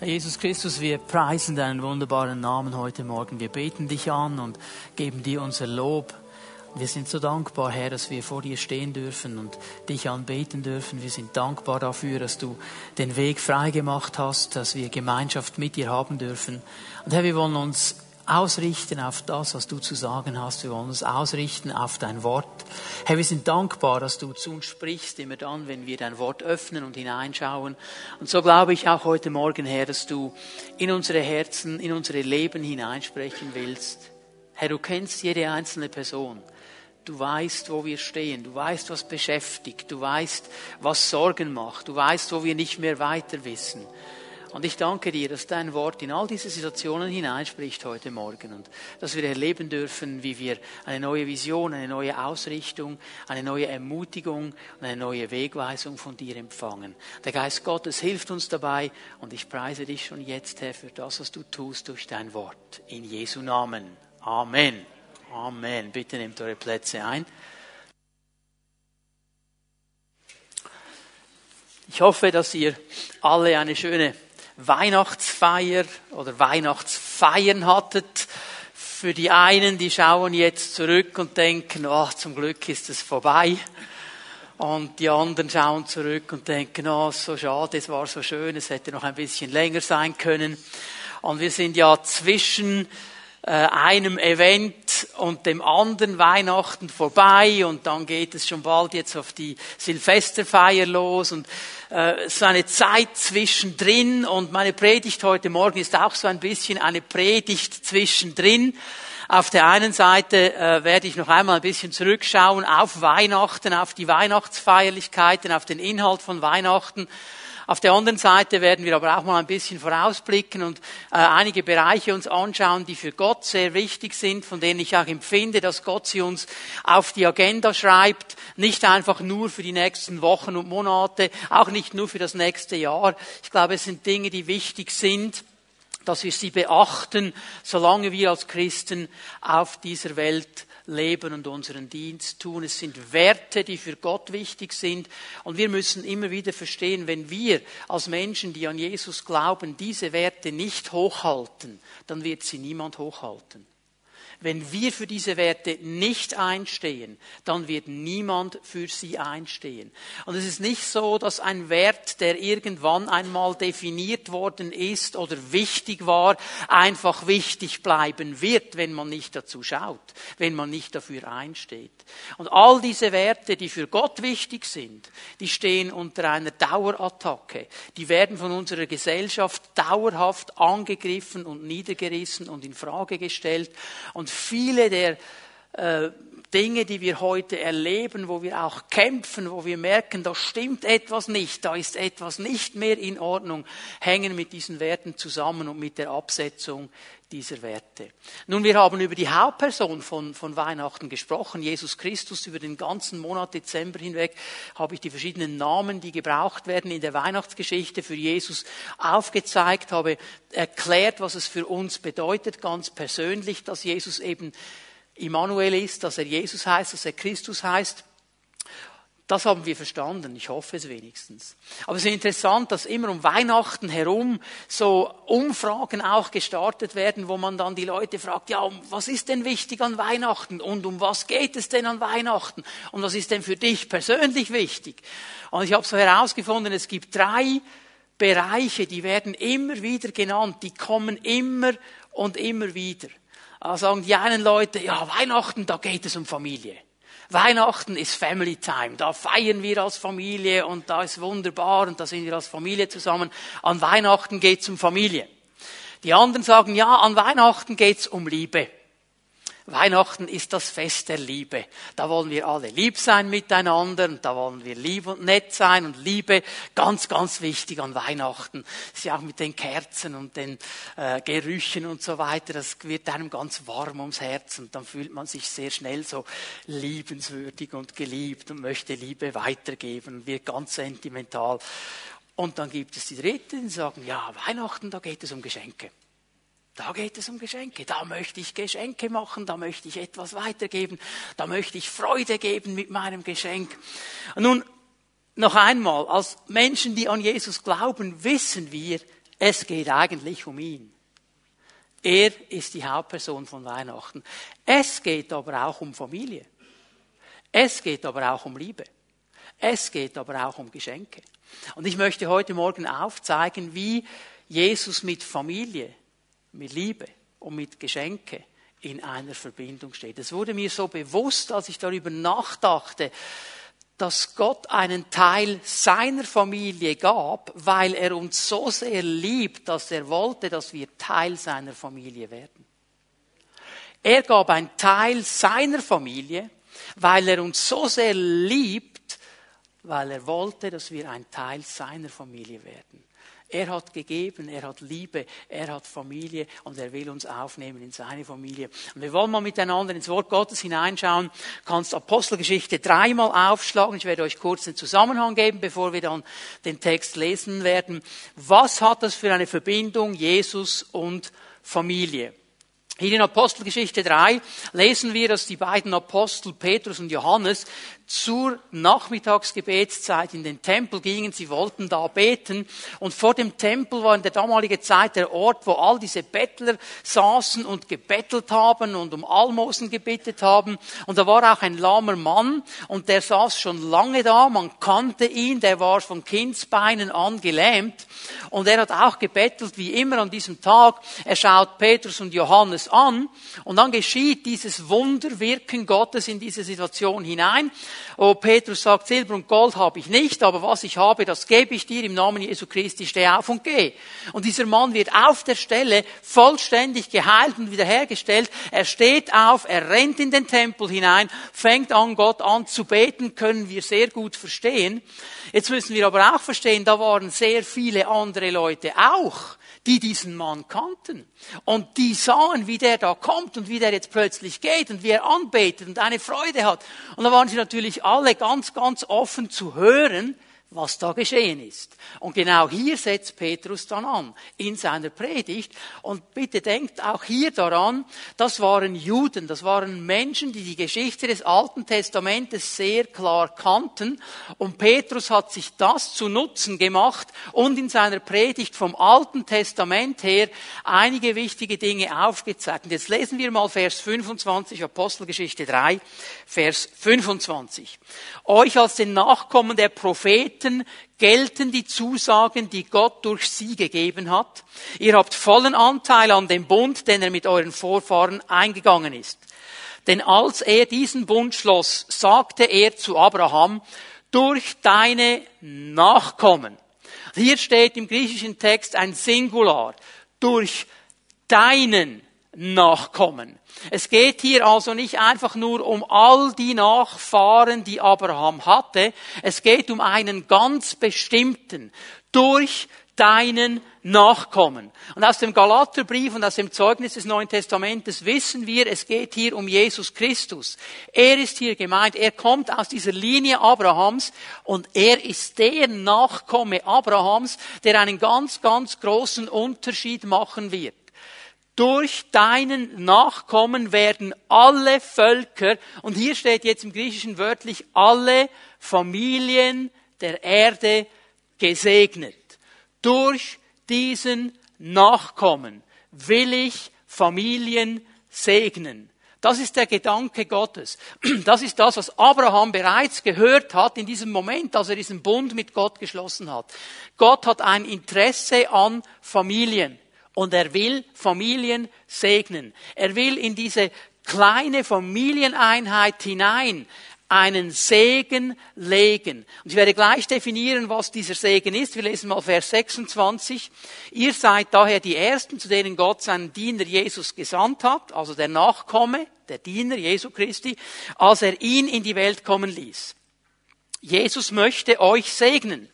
Herr Jesus Christus, wir preisen deinen wunderbaren Namen heute Morgen. Wir beten dich an und geben dir unser Lob. Wir sind so dankbar, Herr, dass wir vor dir stehen dürfen und dich anbeten dürfen. Wir sind dankbar dafür, dass du den Weg frei gemacht hast, dass wir Gemeinschaft mit dir haben dürfen. Und Herr, wir wollen uns ausrichten auf das, was du zu sagen hast. Wir wollen uns ausrichten auf dein Wort. Herr, wir sind dankbar, dass du zu uns sprichst, immer dann, wenn wir dein Wort öffnen und hineinschauen. Und so glaube ich auch heute Morgen, Herr, dass du in unsere Herzen, in unsere Leben hineinsprechen willst. Herr, du kennst jede einzelne Person. Du weißt, wo wir stehen. Du weißt, was beschäftigt. Du weißt, was Sorgen macht. Du weißt, wo wir nicht mehr weiter wissen. Und ich danke dir, dass dein Wort in all diese Situationen hineinspricht heute Morgen und dass wir erleben dürfen, wie wir eine neue Vision, eine neue Ausrichtung, eine neue Ermutigung und eine neue Wegweisung von dir empfangen. Der Geist Gottes hilft uns dabei und ich preise dich schon jetzt, Herr, für das, was du tust durch dein Wort. In Jesu Namen. Amen. Amen. Bitte nehmt eure Plätze ein. Ich hoffe, dass ihr alle eine schöne Weihnachtsfeier oder Weihnachtsfeiern hattet. Für die einen, die schauen jetzt zurück und denken, oh, zum Glück ist es vorbei. Und die anderen schauen zurück und denken, oh, so schade, es war so schön, es hätte noch ein bisschen länger sein können. Und wir sind ja zwischen äh, einem Event und dem anderen Weihnachten vorbei und dann geht es schon bald jetzt auf die Silvesterfeier los und äh, so eine Zeit zwischendrin und meine Predigt heute Morgen ist auch so ein bisschen eine Predigt zwischendrin. Auf der einen Seite äh, werde ich noch einmal ein bisschen zurückschauen auf Weihnachten, auf die Weihnachtsfeierlichkeiten, auf den Inhalt von Weihnachten auf der anderen Seite werden wir aber auch mal ein bisschen vorausblicken und äh, einige Bereiche uns anschauen, die für Gott sehr wichtig sind, von denen ich auch empfinde, dass Gott sie uns auf die Agenda schreibt, nicht einfach nur für die nächsten Wochen und Monate, auch nicht nur für das nächste Jahr. Ich glaube, es sind Dinge, die wichtig sind dass wir sie beachten, solange wir als Christen auf dieser Welt leben und unseren Dienst tun. Es sind Werte, die für Gott wichtig sind. Und wir müssen immer wieder verstehen, wenn wir als Menschen, die an Jesus glauben, diese Werte nicht hochhalten, dann wird sie niemand hochhalten. Wenn wir für diese Werte nicht einstehen, dann wird niemand für sie einstehen. Und es ist nicht so, dass ein Wert, der irgendwann einmal definiert worden ist oder wichtig war, einfach wichtig bleiben wird, wenn man nicht dazu schaut, wenn man nicht dafür einsteht. Und all diese Werte, die für Gott wichtig sind, die stehen unter einer Dauerattacke. Die werden von unserer Gesellschaft dauerhaft angegriffen und niedergerissen und in Frage gestellt. Und und viele der äh, Dinge, die wir heute erleben, wo wir auch kämpfen, wo wir merken, da stimmt etwas nicht, da ist etwas nicht mehr in Ordnung, hängen mit diesen Werten zusammen und mit der Absetzung dieser Werte. Nun, wir haben über die Hauptperson von, von Weihnachten gesprochen, Jesus Christus. Über den ganzen Monat Dezember hinweg habe ich die verschiedenen Namen, die gebraucht werden in der Weihnachtsgeschichte für Jesus aufgezeigt, habe erklärt, was es für uns bedeutet, ganz persönlich, dass Jesus eben Immanuel ist, dass er Jesus heißt, dass er Christus heißt. Das haben wir verstanden. Ich hoffe es wenigstens. Aber es ist interessant, dass immer um Weihnachten herum so Umfragen auch gestartet werden, wo man dann die Leute fragt, ja, was ist denn wichtig an Weihnachten und um was geht es denn an Weihnachten und was ist denn für dich persönlich wichtig? Und ich habe so herausgefunden, es gibt drei Bereiche, die werden immer wieder genannt, die kommen immer und immer wieder. Da sagen die einen Leute, ja, Weihnachten, da geht es um Familie. Weihnachten ist Family Time. Da feiern wir als Familie und da ist wunderbar und da sind wir als Familie zusammen. An Weihnachten geht es um Familie. Die anderen sagen, ja, an Weihnachten geht es um Liebe. Weihnachten ist das Fest der Liebe. Da wollen wir alle lieb sein miteinander und da wollen wir lieb und nett sein und Liebe ganz, ganz wichtig an Weihnachten. Das ist ja auch mit den Kerzen und den äh, Gerüchen und so weiter. Das wird einem ganz warm ums Herz und dann fühlt man sich sehr schnell so liebenswürdig und geliebt und möchte Liebe weitergeben und wird ganz sentimental. Und dann gibt es die Dritten, die sagen, ja, Weihnachten, da geht es um Geschenke. Da geht es um Geschenke. Da möchte ich Geschenke machen, da möchte ich etwas weitergeben, da möchte ich Freude geben mit meinem Geschenk. Und nun, noch einmal, als Menschen, die an Jesus glauben, wissen wir, Es geht eigentlich um ihn. Er ist die Hauptperson von Weihnachten. Es geht aber auch um Familie. Es geht aber auch um Liebe. Es geht aber auch um Geschenke. Und ich möchte heute Morgen aufzeigen, wie Jesus mit Familie, mit Liebe und mit Geschenke in einer Verbindung steht. Es wurde mir so bewusst, als ich darüber nachdachte, dass Gott einen Teil seiner Familie gab, weil er uns so sehr liebt, dass er wollte, dass wir Teil seiner Familie werden. Er gab einen Teil seiner Familie, weil er uns so sehr liebt, weil er wollte, dass wir ein Teil seiner Familie werden. Er hat gegeben, er hat Liebe, er hat Familie und er will uns aufnehmen in seine Familie. Und wir wollen mal miteinander ins Wort Gottes hineinschauen. Kannst Apostelgeschichte dreimal aufschlagen. Ich werde euch kurz den Zusammenhang geben, bevor wir dann den Text lesen werden. Was hat das für eine Verbindung Jesus und Familie? Hier in Apostelgeschichte 3 lesen wir, dass die beiden Apostel Petrus und Johannes zur Nachmittagsgebetszeit in den Tempel gingen. Sie wollten da beten. Und vor dem Tempel war in der damaligen Zeit der Ort, wo all diese Bettler saßen und gebettelt haben und um Almosen gebettet haben. Und da war auch ein lahmer Mann und der saß schon lange da. Man kannte ihn. Der war von Kindsbeinen an gelähmt. Und er hat auch gebettelt, wie immer an diesem Tag. Er schaut Petrus und Johannes an. Und dann geschieht dieses Wunderwirken Gottes in diese Situation hinein. Oh, Petrus sagt, Silber und Gold habe ich nicht, aber was ich habe, das gebe ich dir im Namen Jesu Christi, steh auf und geh. Und dieser Mann wird auf der Stelle vollständig geheilt und wiederhergestellt. Er steht auf, er rennt in den Tempel hinein, fängt an, Gott an zu beten, können wir sehr gut verstehen. Jetzt müssen wir aber auch verstehen, da waren sehr viele andere Leute auch die diesen Mann kannten. Und die sahen, wie der da kommt und wie der jetzt plötzlich geht und wie er anbetet und eine Freude hat. Und da waren sie natürlich alle ganz, ganz offen zu hören, was da geschehen ist. Und genau hier setzt Petrus dann an, in seiner Predigt. Und bitte denkt auch hier daran, das waren Juden, das waren Menschen, die die Geschichte des Alten Testamentes sehr klar kannten. Und Petrus hat sich das zu Nutzen gemacht und in seiner Predigt vom Alten Testament her einige wichtige Dinge aufgezeigt. Und jetzt lesen wir mal Vers 25, Apostelgeschichte 3, Vers 25. Euch als den Nachkommen der Propheten Propheten gelten die Zusagen, die Gott durch sie gegeben hat. Ihr habt vollen Anteil an dem Bund, den er mit euren Vorfahren eingegangen ist. Denn als er diesen Bund schloss, sagte er zu Abraham, durch deine Nachkommen. Hier steht im griechischen Text ein Singular. Durch deinen Nachkommen. Es geht hier also nicht einfach nur um all die Nachfahren, die Abraham hatte. Es geht um einen ganz bestimmten, durch deinen Nachkommen. Und aus dem Galaterbrief und aus dem Zeugnis des Neuen Testamentes wissen wir, es geht hier um Jesus Christus. Er ist hier gemeint, er kommt aus dieser Linie Abrahams und er ist der Nachkomme Abrahams, der einen ganz, ganz großen Unterschied machen wird durch deinen Nachkommen werden alle Völker, und hier steht jetzt im Griechischen wörtlich, alle Familien der Erde gesegnet. Durch diesen Nachkommen will ich Familien segnen. Das ist der Gedanke Gottes. Das ist das, was Abraham bereits gehört hat in diesem Moment, als er diesen Bund mit Gott geschlossen hat. Gott hat ein Interesse an Familien und er will Familien segnen. Er will in diese kleine Familieneinheit hinein einen Segen legen. Und ich werde gleich definieren, was dieser Segen ist. Wir lesen mal Vers 26. Ihr seid daher die Ersten, zu denen Gott seinen Diener Jesus gesandt hat, also der Nachkomme, der Diener Jesu Christi, als er ihn in die Welt kommen ließ. Jesus möchte euch segnen.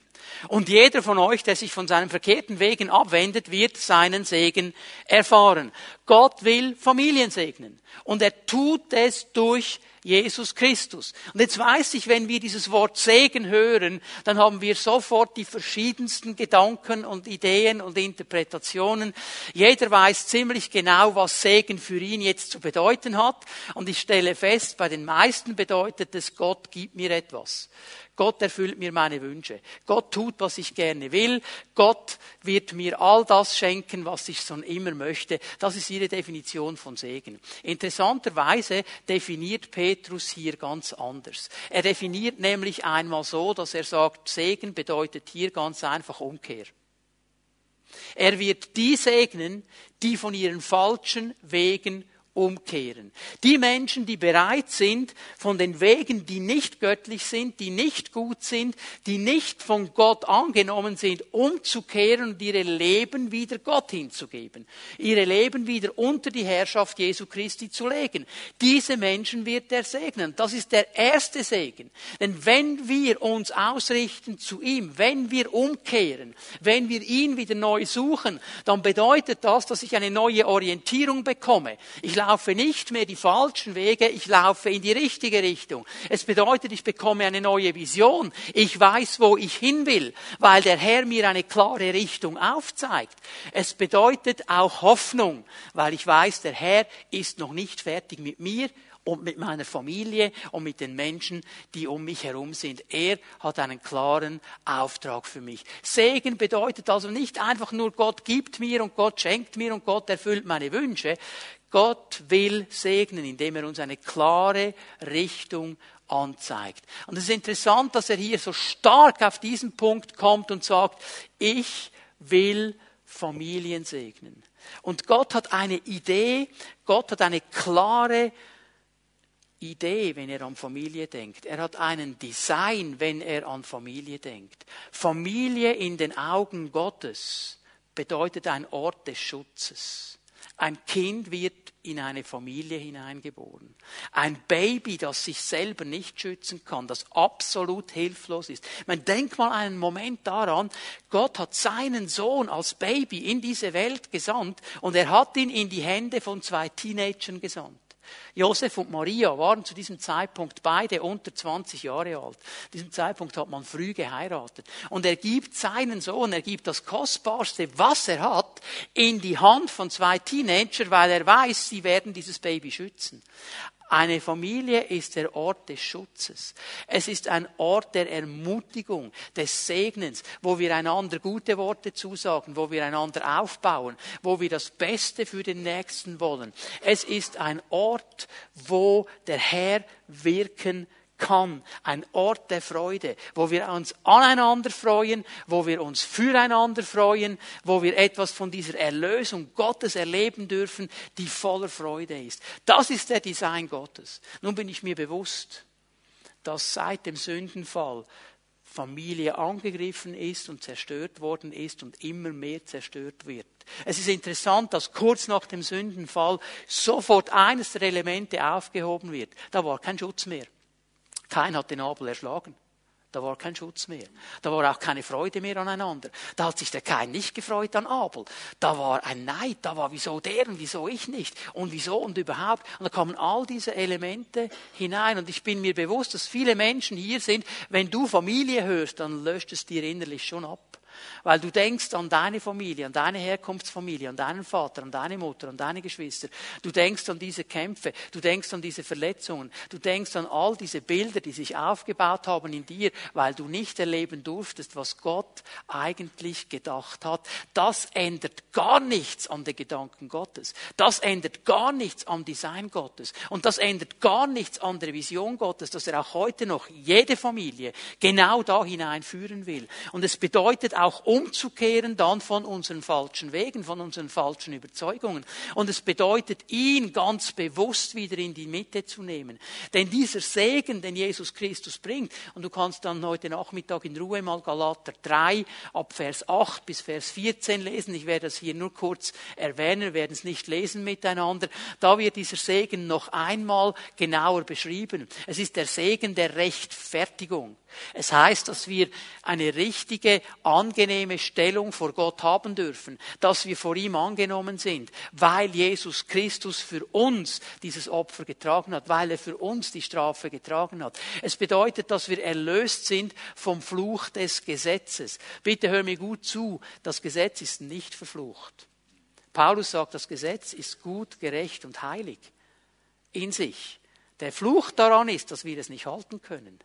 Und jeder von euch, der sich von seinen verkehrten Wegen abwendet, wird seinen Segen erfahren. Gott will Familien segnen. Und er tut es durch Jesus Christus. Und jetzt weiß ich, wenn wir dieses Wort Segen hören, dann haben wir sofort die verschiedensten Gedanken und Ideen und Interpretationen. Jeder weiß ziemlich genau, was Segen für ihn jetzt zu bedeuten hat. Und ich stelle fest, bei den meisten bedeutet es, Gott gibt mir etwas. Gott erfüllt mir meine Wünsche. Gott tut, was ich gerne will. Gott wird mir all das schenken, was ich schon immer möchte. Das ist ihre Definition von Segen. Interessanterweise definiert Petrus hier ganz anders. Er definiert nämlich einmal so, dass er sagt, Segen bedeutet hier ganz einfach Umkehr. Er wird die segnen, die von ihren falschen Wegen umkehren. Die Menschen, die bereit sind, von den Wegen, die nicht göttlich sind, die nicht gut sind, die nicht von Gott angenommen sind, umzukehren und ihre Leben wieder Gott hinzugeben. Ihre Leben wieder unter die Herrschaft Jesu Christi zu legen. Diese Menschen wird er segnen. Das ist der erste Segen. Denn wenn wir uns ausrichten zu ihm, wenn wir umkehren, wenn wir ihn wieder neu suchen, dann bedeutet das, dass ich eine neue Orientierung bekomme. Ich laufe nicht mehr die falschen Wege, ich laufe in die richtige Richtung. Es bedeutet, ich bekomme eine neue Vision. Ich weiß, wo ich hin will, weil der Herr mir eine klare Richtung aufzeigt. Es bedeutet auch Hoffnung, weil ich weiß, der Herr ist noch nicht fertig mit mir und mit meiner Familie und mit den Menschen, die um mich herum sind. Er hat einen klaren Auftrag für mich. Segen bedeutet also nicht einfach nur Gott gibt mir und Gott schenkt mir und Gott erfüllt meine Wünsche. Gott will segnen, indem er uns eine klare Richtung anzeigt. Und es ist interessant, dass er hier so stark auf diesen Punkt kommt und sagt, ich will Familien segnen. Und Gott hat eine Idee, Gott hat eine klare Idee, wenn er an Familie denkt. Er hat einen Design, wenn er an Familie denkt. Familie in den Augen Gottes bedeutet ein Ort des Schutzes. Ein Kind wird in eine Familie hineingeboren. Ein Baby, das sich selber nicht schützen kann, das absolut hilflos ist. Man denkt mal einen Moment daran, Gott hat seinen Sohn als Baby in diese Welt gesandt und er hat ihn in die Hände von zwei Teenagern gesandt. Josef und Maria waren zu diesem Zeitpunkt beide unter 20 Jahre alt. Zu diesem Zeitpunkt hat man früh geheiratet. Und er gibt seinen Sohn, er gibt das Kostbarste, was er hat, in die Hand von zwei Teenager, weil er weiß, sie werden dieses Baby schützen. Eine Familie ist der Ort des Schutzes. Es ist ein Ort der Ermutigung, des Segnens, wo wir einander gute Worte zusagen, wo wir einander aufbauen, wo wir das Beste für den Nächsten wollen. Es ist ein Ort, wo der Herr wirken kann. Ein Ort der Freude, wo wir uns aneinander freuen, wo wir uns füreinander freuen, wo wir etwas von dieser Erlösung Gottes erleben dürfen, die voller Freude ist. Das ist der Design Gottes. Nun bin ich mir bewusst, dass seit dem Sündenfall Familie angegriffen ist und zerstört worden ist und immer mehr zerstört wird. Es ist interessant, dass kurz nach dem Sündenfall sofort eines der Elemente aufgehoben wird. Da war kein Schutz mehr. Kein hat den Abel erschlagen. Da war kein Schutz mehr. Da war auch keine Freude mehr aneinander. Da hat sich der Kain nicht gefreut an Abel. Da war ein Neid. Da war wieso der und wieso ich nicht und wieso und überhaupt. Und da kommen all diese Elemente hinein. Und ich bin mir bewusst, dass viele Menschen hier sind. Wenn du Familie hörst, dann löscht es dir innerlich schon ab. Weil du denkst an deine Familie, an deine Herkunftsfamilie, an deinen Vater, an deine Mutter, an deine Geschwister. Du denkst an diese Kämpfe, du denkst an diese Verletzungen, du denkst an all diese Bilder, die sich aufgebaut haben in dir, weil du nicht erleben durftest, was Gott eigentlich gedacht hat. Das ändert gar nichts an den Gedanken Gottes. Das ändert gar nichts am Design Gottes. Und das ändert gar nichts an der Vision Gottes, dass er auch heute noch jede Familie genau da hineinführen will. Und es bedeutet auch umzukehren dann von unseren falschen Wegen, von unseren falschen Überzeugungen. Und es bedeutet, ihn ganz bewusst wieder in die Mitte zu nehmen. Denn dieser Segen, den Jesus Christus bringt, und du kannst dann heute Nachmittag in Ruhe mal Galater 3 ab Vers 8 bis Vers 14 lesen. Ich werde das hier nur kurz erwähnen, wir werden es nicht lesen miteinander. Da wird dieser Segen noch einmal genauer beschrieben. Es ist der Segen der Rechtfertigung. Es heißt, dass wir eine richtige An angenehme Stellung vor Gott haben dürfen, dass wir vor ihm angenommen sind, weil Jesus Christus für uns dieses Opfer getragen hat, weil er für uns die Strafe getragen hat. Es bedeutet, dass wir erlöst sind vom Fluch des Gesetzes. Bitte hör mir gut zu, das Gesetz ist nicht verflucht. Paulus sagt, das Gesetz ist gut, gerecht und heilig in sich. Der Fluch daran ist, dass wir es nicht halten können.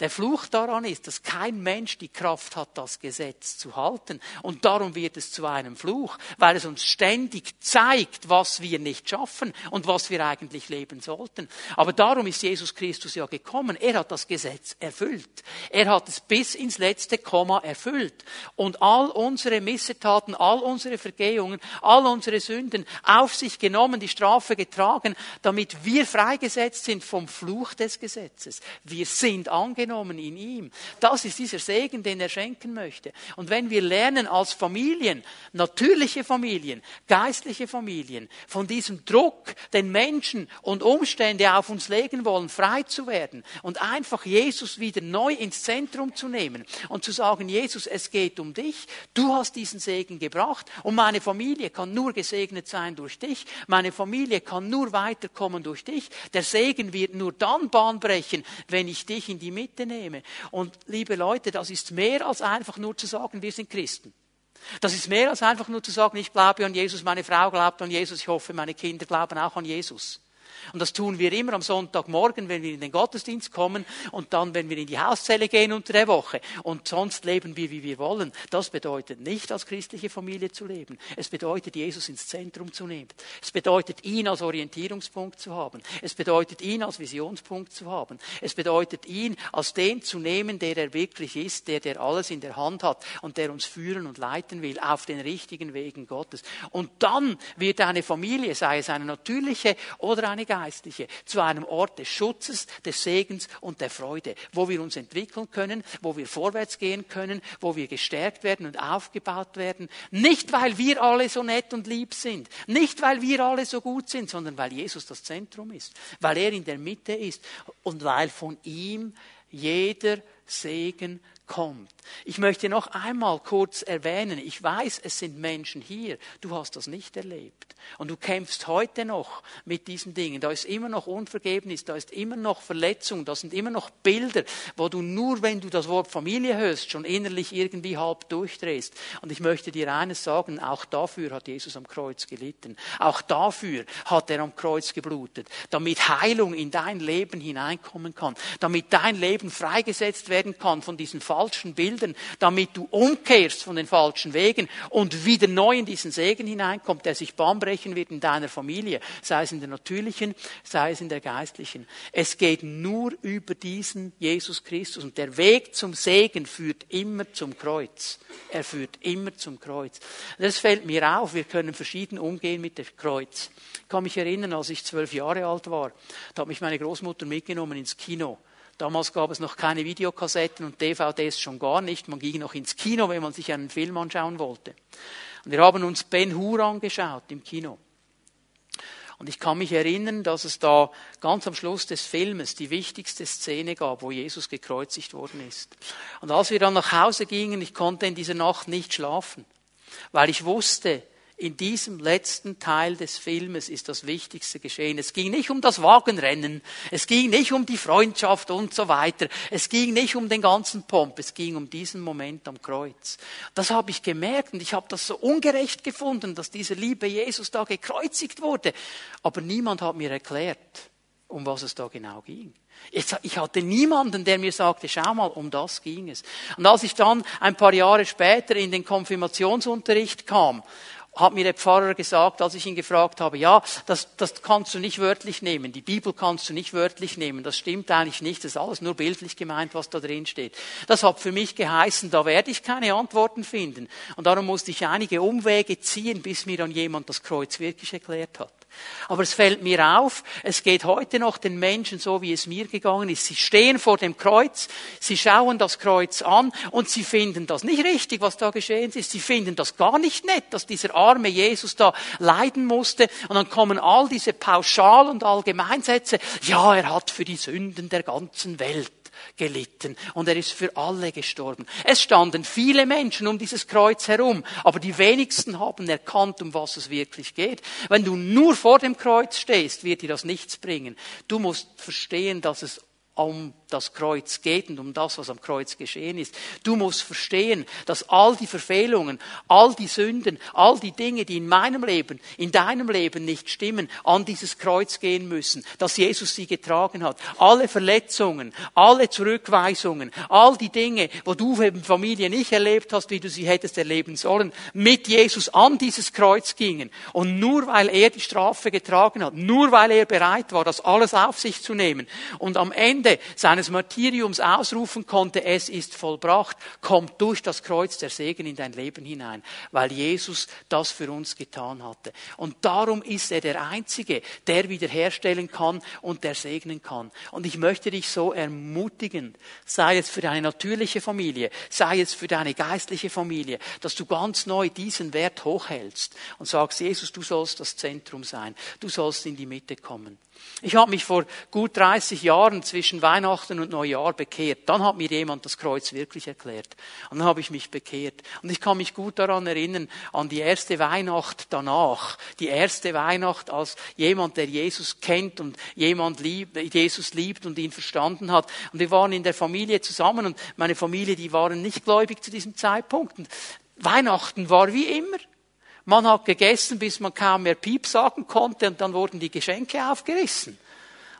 Der Fluch daran ist, dass kein Mensch die Kraft hat, das Gesetz zu halten. Und darum wird es zu einem Fluch, weil es uns ständig zeigt, was wir nicht schaffen und was wir eigentlich leben sollten. Aber darum ist Jesus Christus ja gekommen. Er hat das Gesetz erfüllt. Er hat es bis ins letzte Komma erfüllt. Und all unsere Missetaten, all unsere Vergehungen, all unsere Sünden auf sich genommen, die Strafe getragen, damit wir freigesetzt sind vom Fluch des Gesetzes. Wir sind angenommen in ihm. Das ist dieser Segen, den er schenken möchte. Und wenn wir lernen als Familien, natürliche Familien, geistliche Familien, von diesem Druck, den Menschen und Umstände auf uns legen wollen, frei zu werden und einfach Jesus wieder neu ins Zentrum zu nehmen und zu sagen, Jesus, es geht um dich, du hast diesen Segen gebracht und meine Familie kann nur gesegnet sein durch dich, meine Familie kann nur weiterkommen durch dich, der Segen wird nur dann Bahn brechen, wenn ich dich in die Mitte nehme. Und liebe Leute, das ist mehr als einfach nur zu sagen, wir sind Christen. Das ist mehr als einfach nur zu sagen, ich glaube an Jesus, meine Frau glaubt an Jesus, ich hoffe, meine Kinder glauben auch an Jesus. Und das tun wir immer am Sonntagmorgen, wenn wir in den Gottesdienst kommen und dann, wenn wir in die Hauszelle gehen unter der Woche. Und sonst leben wir, wie wir wollen. Das bedeutet nicht, als christliche Familie zu leben. Es bedeutet, Jesus ins Zentrum zu nehmen. Es bedeutet, ihn als Orientierungspunkt zu haben. Es bedeutet, ihn als Visionspunkt zu haben. Es bedeutet, ihn als den zu nehmen, der er wirklich ist, der, der alles in der Hand hat und der uns führen und leiten will auf den richtigen Wegen Gottes. Und dann wird eine Familie, sei es eine natürliche oder eine Geistliche zu einem Ort des Schutzes, des Segens und der Freude, wo wir uns entwickeln können, wo wir vorwärts gehen können, wo wir gestärkt werden und aufgebaut werden. Nicht, weil wir alle so nett und lieb sind, nicht, weil wir alle so gut sind, sondern weil Jesus das Zentrum ist, weil er in der Mitte ist und weil von ihm jeder Segen kommt. Ich möchte noch einmal kurz erwähnen, ich weiß, es sind Menschen hier, du hast das nicht erlebt. Und du kämpfst heute noch mit diesen Dingen. Da ist immer noch Unvergebnis, da ist immer noch Verletzung, da sind immer noch Bilder, wo du nur, wenn du das Wort Familie hörst, schon innerlich irgendwie halb durchdrehst. Und ich möchte dir eines sagen, auch dafür hat Jesus am Kreuz gelitten. Auch dafür hat er am Kreuz geblutet, damit Heilung in dein Leben hineinkommen kann, damit dein Leben freigesetzt werden kann von diesen falschen Bildern, damit du umkehrst von den falschen Wegen und wieder neu in diesen Segen hineinkommt, der sich bahnbrechen wird in deiner Familie, sei es in der natürlichen, sei es in der geistlichen. Es geht nur über diesen Jesus Christus und der Weg zum Segen führt immer zum Kreuz. Er führt immer zum Kreuz. Das fällt mir auf. Wir können verschieden umgehen mit dem Kreuz. Ich kann mich erinnern, als ich zwölf Jahre alt war, da hat mich meine Großmutter mitgenommen ins Kino. Damals gab es noch keine Videokassetten und DVDs schon gar nicht. Man ging noch ins Kino, wenn man sich einen Film anschauen wollte. Und wir haben uns Ben Hur angeschaut im Kino. Und ich kann mich erinnern, dass es da ganz am Schluss des Filmes die wichtigste Szene gab, wo Jesus gekreuzigt worden ist. Und als wir dann nach Hause gingen, ich konnte in dieser Nacht nicht schlafen, weil ich wusste, in diesem letzten Teil des Filmes ist das Wichtigste geschehen. Es ging nicht um das Wagenrennen, es ging nicht um die Freundschaft und so weiter, es ging nicht um den ganzen Pomp, es ging um diesen Moment am Kreuz. Das habe ich gemerkt und ich habe das so ungerecht gefunden, dass dieser liebe Jesus da gekreuzigt wurde. Aber niemand hat mir erklärt, um was es da genau ging. Ich hatte niemanden, der mir sagte, schau mal, um das ging es. Und als ich dann ein paar Jahre später in den Konfirmationsunterricht kam hat mir der Pfarrer gesagt, als ich ihn gefragt habe, ja, das, das kannst du nicht wörtlich nehmen, die Bibel kannst du nicht wörtlich nehmen, das stimmt eigentlich nicht, das ist alles nur bildlich gemeint, was da drin steht. Das hat für mich geheißen, da werde ich keine Antworten finden. Und darum musste ich einige Umwege ziehen, bis mir dann jemand das Kreuz wirklich erklärt hat. Aber es fällt mir auf, es geht heute noch den Menschen so, wie es mir gegangen ist. Sie stehen vor dem Kreuz, sie schauen das Kreuz an und sie finden das nicht richtig, was da geschehen ist. Sie finden das gar nicht nett, dass dieser arme Jesus da leiden musste. Und dann kommen all diese Pauschal- und Allgemeinsätze. Ja, er hat für die Sünden der ganzen Welt gelitten und er ist für alle gestorben. Es standen viele Menschen um dieses Kreuz herum, aber die wenigsten haben erkannt, um was es wirklich geht. Wenn du nur vor dem Kreuz stehst, wird dir das nichts bringen. Du musst verstehen, dass es um das Kreuz geht und um das, was am Kreuz geschehen ist. Du musst verstehen, dass all die Verfehlungen, all die Sünden, all die Dinge, die in meinem Leben, in deinem Leben nicht stimmen, an dieses Kreuz gehen müssen, dass Jesus sie getragen hat. Alle Verletzungen, alle Zurückweisungen, all die Dinge, wo du in Familie nicht erlebt hast, wie du sie hättest erleben sollen, mit Jesus an dieses Kreuz gingen. Und nur weil er die Strafe getragen hat, nur weil er bereit war, das alles auf sich zu nehmen und am Ende seines seines Martyriums ausrufen konnte, es ist vollbracht, kommt durch das Kreuz der Segen in dein Leben hinein, weil Jesus das für uns getan hatte. Und darum ist er der Einzige, der wiederherstellen kann und der segnen kann. Und ich möchte dich so ermutigen, sei es für deine natürliche Familie, sei es für deine geistliche Familie, dass du ganz neu diesen Wert hochhältst und sagst, Jesus, du sollst das Zentrum sein, du sollst in die Mitte kommen. Ich habe mich vor gut 30 Jahren zwischen Weihnachten und Neujahr bekehrt. Dann hat mir jemand das Kreuz wirklich erklärt. Und dann habe ich mich bekehrt. Und ich kann mich gut daran erinnern, an die erste Weihnacht danach. Die erste Weihnacht als jemand, der Jesus kennt und jemand liebt, Jesus liebt und ihn verstanden hat. Und wir waren in der Familie zusammen und meine Familie, die waren nicht gläubig zu diesem Zeitpunkt. Und Weihnachten war wie immer. Man hat gegessen, bis man kaum mehr Piep sagen konnte und dann wurden die Geschenke aufgerissen.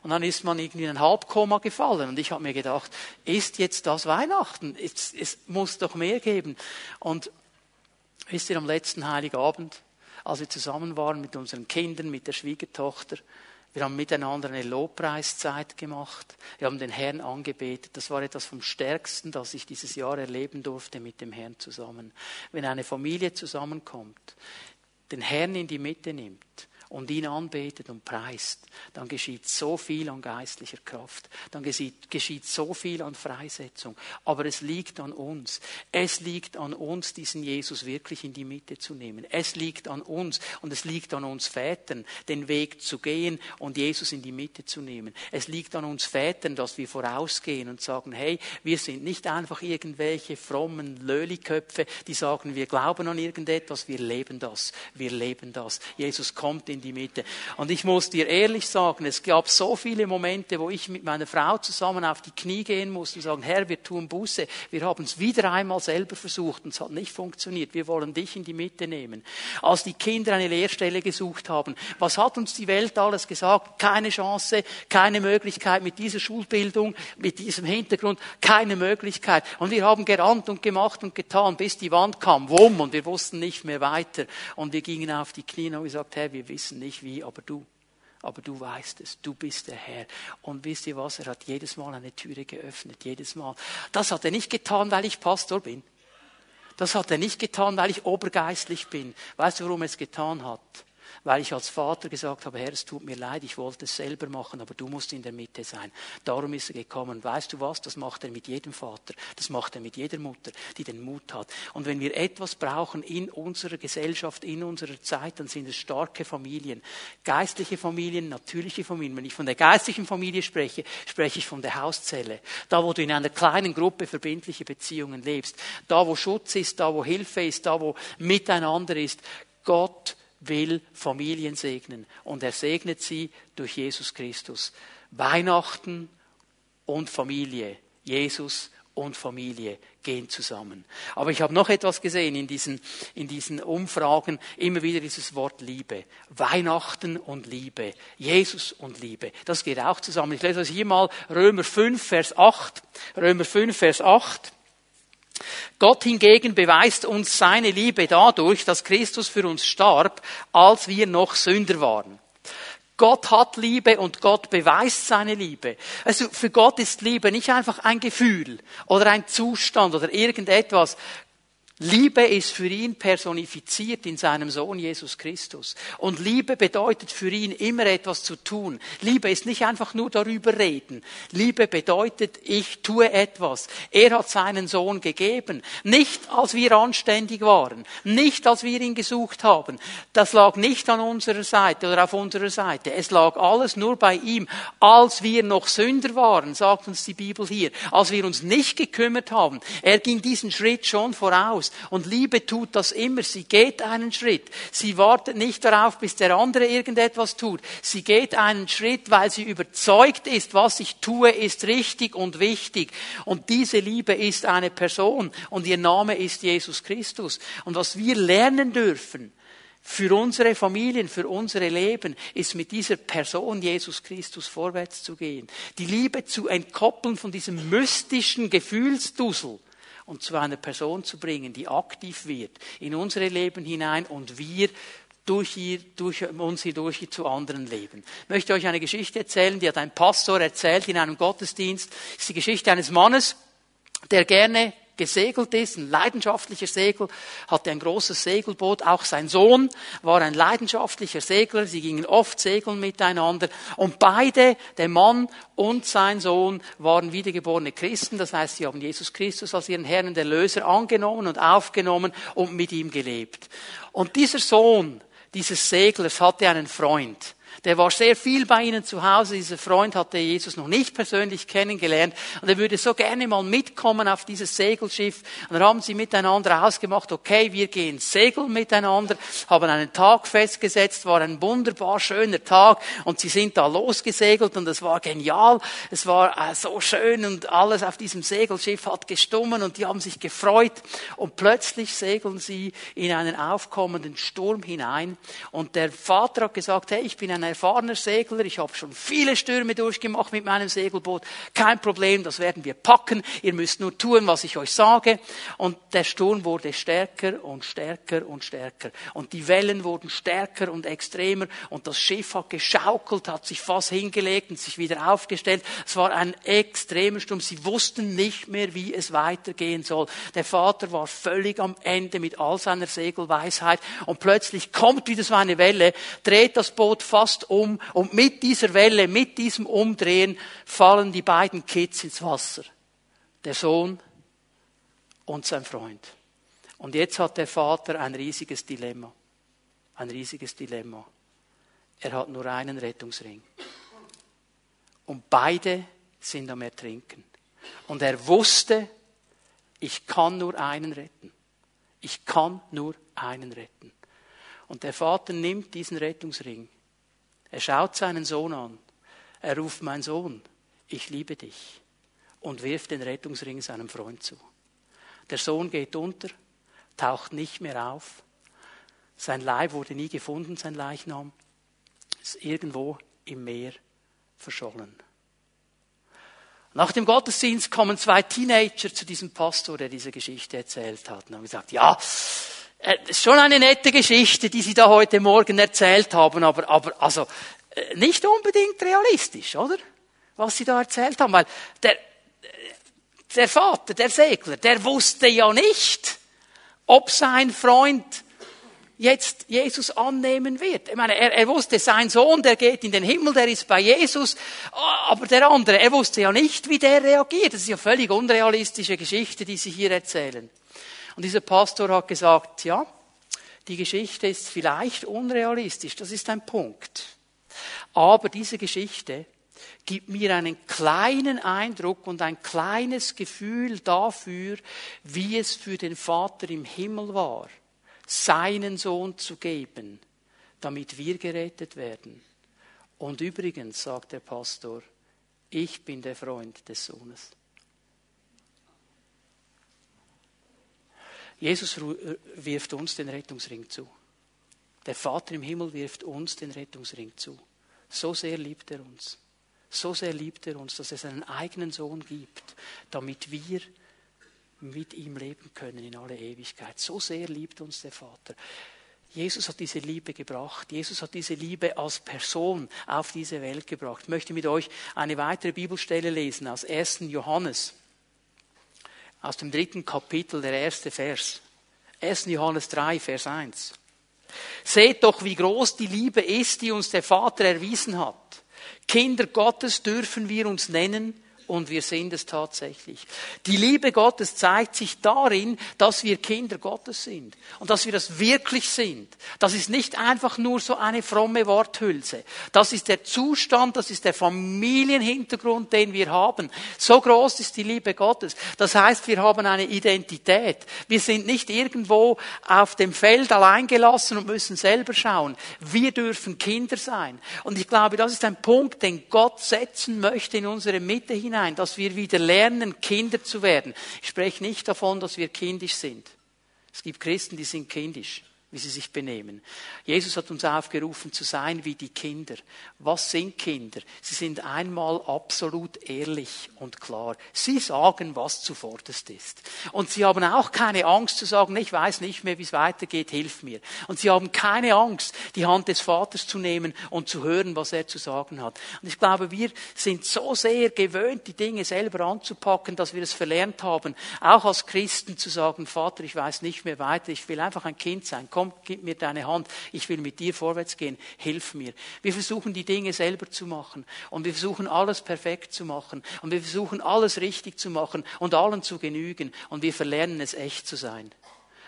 Und dann ist man irgendwie in ein Halbkoma gefallen. Und ich habe mir gedacht, ist jetzt das Weihnachten? Es, es muss doch mehr geben. Und wisst ihr, am letzten Heiligabend, als wir zusammen waren mit unseren Kindern, mit der Schwiegertochter, wir haben miteinander eine Lobpreiszeit gemacht. Wir haben den Herrn angebetet. Das war etwas vom Stärksten, das ich dieses Jahr erleben durfte mit dem Herrn zusammen. Wenn eine Familie zusammenkommt, den Herrn in die Mitte nimmt und ihn anbetet und preist, dann geschieht so viel an geistlicher Kraft, dann geschieht, geschieht so viel an Freisetzung. Aber es liegt an uns. Es liegt an uns, diesen Jesus wirklich in die Mitte zu nehmen. Es liegt an uns und es liegt an uns Vätern, den Weg zu gehen und Jesus in die Mitte zu nehmen. Es liegt an uns Vätern, dass wir vorausgehen und sagen, hey, wir sind nicht einfach irgendwelche frommen Löliköpfe, die sagen, wir glauben an irgendetwas, wir leben das, wir leben das. Jesus kommt in die Mitte. Und ich muss dir ehrlich sagen, es gab so viele Momente, wo ich mit meiner Frau zusammen auf die Knie gehen musste und sagen, Herr, wir tun Buße. Wir haben es wieder einmal selber versucht und es hat nicht funktioniert. Wir wollen dich in die Mitte nehmen. Als die Kinder eine Lehrstelle gesucht haben, was hat uns die Welt alles gesagt? Keine Chance, keine Möglichkeit mit dieser Schulbildung, mit diesem Hintergrund, keine Möglichkeit. Und wir haben gerannt und gemacht und getan, bis die Wand kam, wumm, und wir wussten nicht mehr weiter. Und wir gingen auf die Knie und haben gesagt, Herr, wir wissen wissen nicht wie, aber du. Aber du weißt es, du bist der Herr. Und wisst ihr was? Er hat jedes Mal eine Türe geöffnet, jedes Mal. Das hat er nicht getan, weil ich Pastor bin. Das hat er nicht getan, weil ich obergeistlich bin. Weißt du, warum er es getan hat? Weil ich als Vater gesagt habe, Herr, es tut mir leid, ich wollte es selber machen, aber du musst in der Mitte sein. Darum ist er gekommen. Weißt du was? Das macht er mit jedem Vater. Das macht er mit jeder Mutter, die den Mut hat. Und wenn wir etwas brauchen in unserer Gesellschaft, in unserer Zeit, dann sind es starke Familien. Geistliche Familien, natürliche Familien. Wenn ich von der geistlichen Familie spreche, spreche ich von der Hauszelle. Da, wo du in einer kleinen Gruppe verbindliche Beziehungen lebst. Da, wo Schutz ist, da, wo Hilfe ist, da, wo Miteinander ist. Gott will Familien segnen und er segnet sie durch Jesus Christus. Weihnachten und Familie, Jesus und Familie gehen zusammen. Aber ich habe noch etwas gesehen in diesen, in diesen Umfragen, immer wieder dieses Wort Liebe. Weihnachten und Liebe, Jesus und Liebe, das geht auch zusammen. Ich lese das hier mal, Römer 5, Vers 8. Römer 5, Vers 8. Gott hingegen beweist uns seine Liebe dadurch, dass Christus für uns starb, als wir noch Sünder waren. Gott hat Liebe und Gott beweist seine Liebe. Also für Gott ist Liebe nicht einfach ein Gefühl oder ein Zustand oder irgendetwas. Liebe ist für ihn personifiziert in seinem Sohn Jesus Christus. Und Liebe bedeutet für ihn immer etwas zu tun. Liebe ist nicht einfach nur darüber reden. Liebe bedeutet, ich tue etwas. Er hat seinen Sohn gegeben. Nicht als wir anständig waren. Nicht als wir ihn gesucht haben. Das lag nicht an unserer Seite oder auf unserer Seite. Es lag alles nur bei ihm. Als wir noch Sünder waren, sagt uns die Bibel hier. Als wir uns nicht gekümmert haben. Er ging diesen Schritt schon voraus. Und Liebe tut das immer. Sie geht einen Schritt. Sie wartet nicht darauf, bis der andere irgendetwas tut. Sie geht einen Schritt, weil sie überzeugt ist, was ich tue, ist richtig und wichtig. Und diese Liebe ist eine Person und ihr Name ist Jesus Christus. Und was wir lernen dürfen, für unsere Familien, für unsere Leben, ist mit dieser Person Jesus Christus vorwärts zu gehen. Die Liebe zu entkoppeln von diesem mystischen Gefühlsdusel und zu einer Person zu bringen, die aktiv wird in unsere Leben hinein und wir durch, ihr, durch uns hindurch zu anderen leben. Ich möchte euch eine Geschichte erzählen, die hat ein Pastor erzählt in einem Gottesdienst. Das ist die Geschichte eines Mannes, der gerne gesegelt ist, ein leidenschaftlicher Segel, hatte ein großes Segelboot. Auch sein Sohn war ein leidenschaftlicher Segler. Sie gingen oft segeln miteinander. Und beide, der Mann und sein Sohn, waren wiedergeborene Christen. Das heißt, sie haben Jesus Christus als ihren Herrn und Erlöser angenommen und aufgenommen und mit ihm gelebt. Und dieser Sohn dieses Seglers hatte einen Freund. Der war sehr viel bei ihnen zu Hause. Dieser Freund hatte Jesus noch nicht persönlich kennengelernt. Und er würde so gerne mal mitkommen auf dieses Segelschiff. Und dann haben sie miteinander ausgemacht, okay, wir gehen segeln miteinander, haben einen Tag festgesetzt, war ein wunderbar schöner Tag. Und sie sind da losgesegelt und es war genial. Es war äh, so schön und alles auf diesem Segelschiff hat gestummen und die haben sich gefreut. Und plötzlich segeln sie in einen aufkommenden Sturm hinein. Und der Vater hat gesagt, hey, ich bin ein erfahrener Segler, ich habe schon viele Stürme durchgemacht mit meinem Segelboot. Kein Problem, das werden wir packen. Ihr müsst nur tun, was ich euch sage. Und der Sturm wurde stärker und stärker und stärker. Und die Wellen wurden stärker und extremer. Und das Schiff hat geschaukelt, hat sich fast hingelegt und sich wieder aufgestellt. Es war ein extremer Sturm. Sie wussten nicht mehr, wie es weitergehen soll. Der Vater war völlig am Ende mit all seiner Segelweisheit. Und plötzlich kommt wieder so eine Welle, dreht das Boot fast fast um und mit dieser Welle, mit diesem Umdrehen fallen die beiden Kids ins Wasser. Der Sohn und sein Freund. Und jetzt hat der Vater ein riesiges Dilemma. Ein riesiges Dilemma. Er hat nur einen Rettungsring. Und beide sind am Ertrinken. Und er wusste, ich kann nur einen retten. Ich kann nur einen retten. Und der Vater nimmt diesen Rettungsring er schaut seinen Sohn an. Er ruft, mein Sohn, ich liebe dich. Und wirft den Rettungsring seinem Freund zu. Der Sohn geht unter, taucht nicht mehr auf. Sein Leib wurde nie gefunden, sein Leichnam. Ist irgendwo im Meer verschollen. Nach dem Gottesdienst kommen zwei Teenager zu diesem Pastor, der diese Geschichte erzählt hat, und haben gesagt, ja, schon eine nette Geschichte, die Sie da heute Morgen erzählt haben, aber, aber also äh, nicht unbedingt realistisch, oder? Was Sie da erzählt haben, weil der, der Vater, der Segler, der wusste ja nicht, ob sein Freund jetzt Jesus annehmen wird. Ich meine, er, er wusste, sein Sohn, der geht in den Himmel, der ist bei Jesus, aber der andere, er wusste ja nicht, wie der reagiert. Das ist ja völlig unrealistische Geschichte, die Sie hier erzählen. Und dieser Pastor hat gesagt, ja, die Geschichte ist vielleicht unrealistisch, das ist ein Punkt. Aber diese Geschichte gibt mir einen kleinen Eindruck und ein kleines Gefühl dafür, wie es für den Vater im Himmel war, seinen Sohn zu geben, damit wir gerettet werden. Und übrigens, sagt der Pastor, ich bin der Freund des Sohnes. Jesus äh, wirft uns den Rettungsring zu. Der Vater im Himmel wirft uns den Rettungsring zu. So sehr liebt er uns. So sehr liebt er uns, dass er seinen eigenen Sohn gibt, damit wir mit ihm leben können in alle Ewigkeit. So sehr liebt uns der Vater. Jesus hat diese Liebe gebracht. Jesus hat diese Liebe als Person auf diese Welt gebracht. Ich möchte mit euch eine weitere Bibelstelle lesen aus 1. Johannes aus dem dritten Kapitel, der erste Vers. 1. Johannes 3, Vers 1. Seht doch, wie groß die Liebe ist, die uns der Vater erwiesen hat. Kinder Gottes dürfen wir uns nennen und wir sind es tatsächlich. Die Liebe Gottes zeigt sich darin, dass wir Kinder Gottes sind und dass wir das wirklich sind. Das ist nicht einfach nur so eine fromme Worthülse. Das ist der Zustand, das ist der Familienhintergrund, den wir haben. So groß ist die Liebe Gottes. Das heißt, wir haben eine Identität. Wir sind nicht irgendwo auf dem Feld allein gelassen und müssen selber schauen. Wir dürfen Kinder sein. Und ich glaube, das ist ein Punkt, den Gott setzen möchte in unsere Mitte hinein hinein, dass wir wieder lernen, Kinder zu werden. Ich spreche nicht davon, dass wir kindisch sind. Es gibt Christen, die sind kindisch wie sie sich benehmen. Jesus hat uns aufgerufen zu sein wie die Kinder. Was sind Kinder? Sie sind einmal absolut ehrlich und klar. Sie sagen, was zuvorderst ist. Und sie haben auch keine Angst zu sagen, ich weiß nicht mehr, wie es weitergeht, hilf mir. Und sie haben keine Angst, die Hand des Vaters zu nehmen und zu hören, was er zu sagen hat. Und ich glaube, wir sind so sehr gewöhnt, die Dinge selber anzupacken, dass wir es verlernt haben, auch als Christen zu sagen, Vater, ich weiß nicht mehr weiter, ich will einfach ein Kind sein. Komm komm, gib mir deine Hand, ich will mit dir vorwärts gehen, hilf mir. Wir versuchen die Dinge selber zu machen. Und wir versuchen alles perfekt zu machen. Und wir versuchen alles richtig zu machen und allen zu genügen. Und wir verlernen es echt zu sein.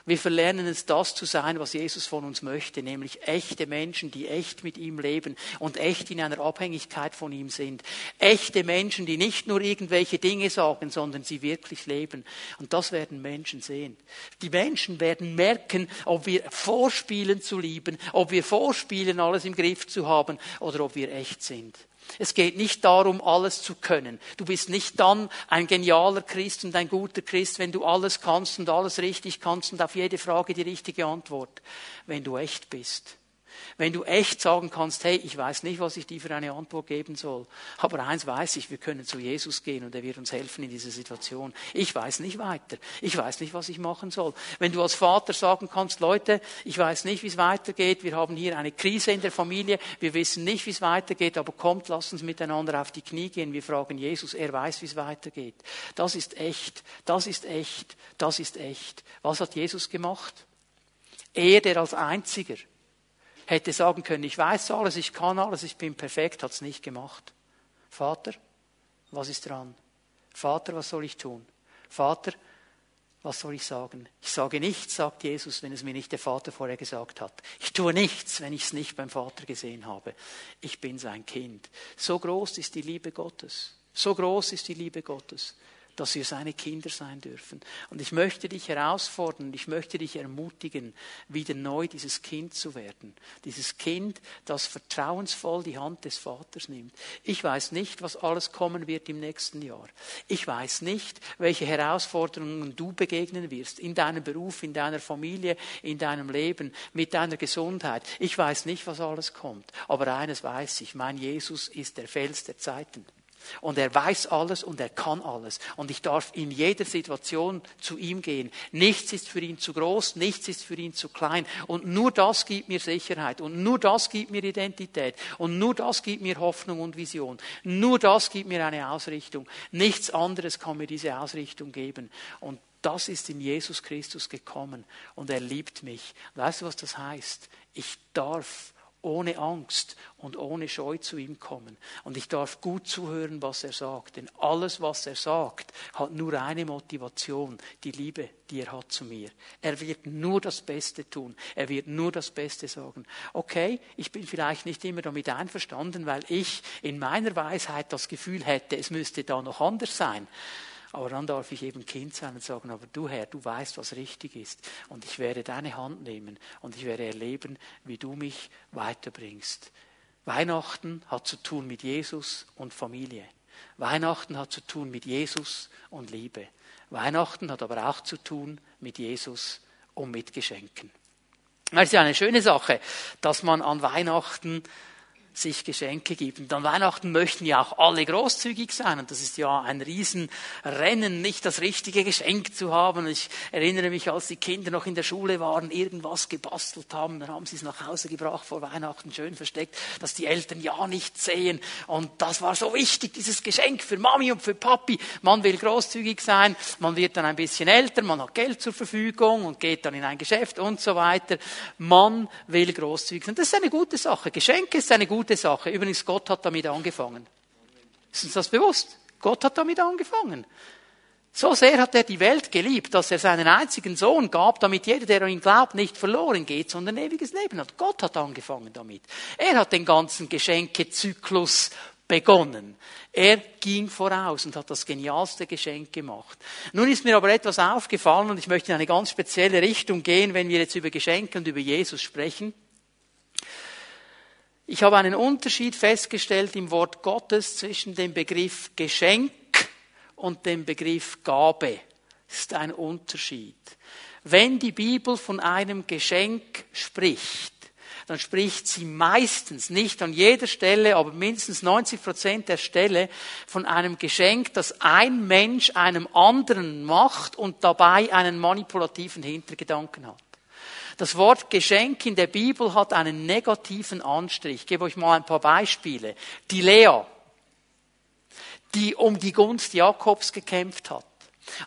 Wir verlernen es, das zu sein, was Jesus von uns möchte, nämlich echte Menschen, die echt mit ihm leben und echt in einer Abhängigkeit von ihm sind. Echte Menschen, die nicht nur irgendwelche Dinge sagen, sondern sie wirklich leben. Und das werden Menschen sehen. Die Menschen werden merken, ob wir vorspielen zu lieben, ob wir vorspielen, alles im Griff zu haben oder ob wir echt sind. Es geht nicht darum, alles zu können. Du bist nicht dann ein genialer Christ und ein guter Christ, wenn du alles kannst und alles richtig kannst und auf jede Frage die richtige Antwort. Wenn du echt bist. Wenn du echt sagen kannst, hey, ich weiß nicht, was ich dir für eine Antwort geben soll, aber eins weiß ich, wir können zu Jesus gehen und er wird uns helfen in dieser Situation. Ich weiß nicht weiter. Ich weiß nicht, was ich machen soll. Wenn du als Vater sagen kannst, Leute, ich weiß nicht, wie es weitergeht, wir haben hier eine Krise in der Familie, wir wissen nicht, wie es weitergeht, aber kommt, lasst uns miteinander auf die Knie gehen, wir fragen Jesus, er weiß, wie es weitergeht. Das ist echt, das ist echt, das ist echt. Was hat Jesus gemacht? Er, der als einziger hätte sagen können, ich weiß alles, ich kann alles, ich bin perfekt, hat es nicht gemacht. Vater, was ist dran? Vater, was soll ich tun? Vater, was soll ich sagen? Ich sage nichts, sagt Jesus, wenn es mir nicht der Vater vorher gesagt hat. Ich tue nichts, wenn ich es nicht beim Vater gesehen habe. Ich bin sein Kind. So groß ist die Liebe Gottes. So groß ist die Liebe Gottes dass wir seine Kinder sein dürfen. Und ich möchte dich herausfordern, ich möchte dich ermutigen, wieder neu dieses Kind zu werden. Dieses Kind, das vertrauensvoll die Hand des Vaters nimmt. Ich weiß nicht, was alles kommen wird im nächsten Jahr. Ich weiß nicht, welche Herausforderungen du begegnen wirst in deinem Beruf, in deiner Familie, in deinem Leben, mit deiner Gesundheit. Ich weiß nicht, was alles kommt. Aber eines weiß ich, mein Jesus ist der Fels der Zeiten. Und er weiß alles und er kann alles. Und ich darf in jeder Situation zu ihm gehen. Nichts ist für ihn zu groß, nichts ist für ihn zu klein. Und nur das gibt mir Sicherheit. Und nur das gibt mir Identität. Und nur das gibt mir Hoffnung und Vision. Nur das gibt mir eine Ausrichtung. Nichts anderes kann mir diese Ausrichtung geben. Und das ist in Jesus Christus gekommen. Und er liebt mich. Weißt du, was das heißt? Ich darf ohne Angst und ohne Scheu zu ihm kommen. Und ich darf gut zuhören, was er sagt. Denn alles, was er sagt, hat nur eine Motivation, die Liebe, die er hat zu mir. Er wird nur das Beste tun. Er wird nur das Beste sagen. Okay, ich bin vielleicht nicht immer damit einverstanden, weil ich in meiner Weisheit das Gefühl hätte, es müsste da noch anders sein. Aber dann darf ich eben Kind sein und sagen, aber du Herr, du weißt, was richtig ist. Und ich werde deine Hand nehmen und ich werde erleben, wie du mich weiterbringst. Weihnachten hat zu tun mit Jesus und Familie. Weihnachten hat zu tun mit Jesus und Liebe. Weihnachten hat aber auch zu tun mit Jesus und mit Geschenken. Es ist ja eine schöne Sache, dass man an Weihnachten sich Geschenke gibt. Und an Weihnachten möchten ja auch alle großzügig sein. Und das ist ja ein Riesenrennen, nicht das richtige Geschenk zu haben. Ich erinnere mich, als die Kinder noch in der Schule waren, irgendwas gebastelt haben, dann haben sie es nach Hause gebracht vor Weihnachten, schön versteckt, dass die Eltern ja nicht sehen. Und das war so wichtig, dieses Geschenk für Mami und für Papi. Man will großzügig sein, man wird dann ein bisschen älter, man hat Geld zur Verfügung und geht dann in ein Geschäft und so weiter. Man will großzügig sein. Das ist eine gute Sache. Geschenke ist eine gute gute Sache. Übrigens, Gott hat damit angefangen. Ist uns das bewusst? Gott hat damit angefangen. So sehr hat er die Welt geliebt, dass er seinen einzigen Sohn gab, damit jeder, der an ihn glaubt, nicht verloren geht, sondern ewiges Leben hat. Gott hat angefangen damit. Er hat den ganzen Geschenkezyklus begonnen. Er ging voraus und hat das genialste Geschenk gemacht. Nun ist mir aber etwas aufgefallen und ich möchte in eine ganz spezielle Richtung gehen, wenn wir jetzt über Geschenke und über Jesus sprechen. Ich habe einen Unterschied festgestellt im Wort Gottes zwischen dem Begriff Geschenk und dem Begriff Gabe. Das ist ein Unterschied. Wenn die Bibel von einem Geschenk spricht, dann spricht sie meistens, nicht an jeder Stelle, aber mindestens 90 Prozent der Stelle von einem Geschenk, das ein Mensch einem anderen macht und dabei einen manipulativen Hintergedanken hat. Das Wort Geschenk in der Bibel hat einen negativen Anstrich. Ich gebe euch mal ein paar Beispiele. Die Lea, die um die Gunst Jakobs gekämpft hat.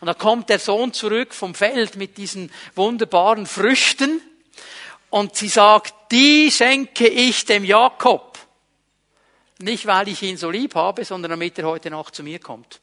Und da kommt der Sohn zurück vom Feld mit diesen wunderbaren Früchten und sie sagt, die schenke ich dem Jakob. Nicht, weil ich ihn so lieb habe, sondern damit er heute Nacht zu mir kommt.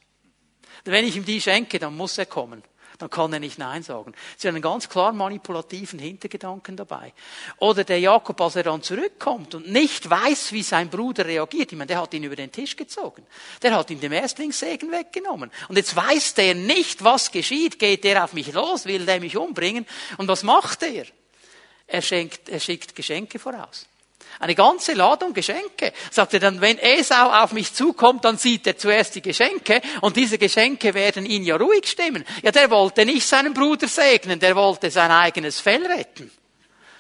Wenn ich ihm die schenke, dann muss er kommen dann kann er nicht Nein sagen. Sie haben einen ganz klar manipulativen Hintergedanken dabei. Oder der Jakob, als er dann zurückkommt und nicht weiß, wie sein Bruder reagiert. Ich meine, der hat ihn über den Tisch gezogen. Der hat ihm den Erstlingssegen weggenommen. Und jetzt weiß der nicht, was geschieht. Geht der auf mich los? Will der mich umbringen? Und was macht er? Er, schenkt, er schickt Geschenke voraus. Eine ganze Ladung Geschenke. Sagt er dann, wenn Esau auf mich zukommt, dann sieht er zuerst die Geschenke und diese Geschenke werden ihn ja ruhig stimmen. Ja, der wollte nicht seinen Bruder segnen, der wollte sein eigenes Fell retten.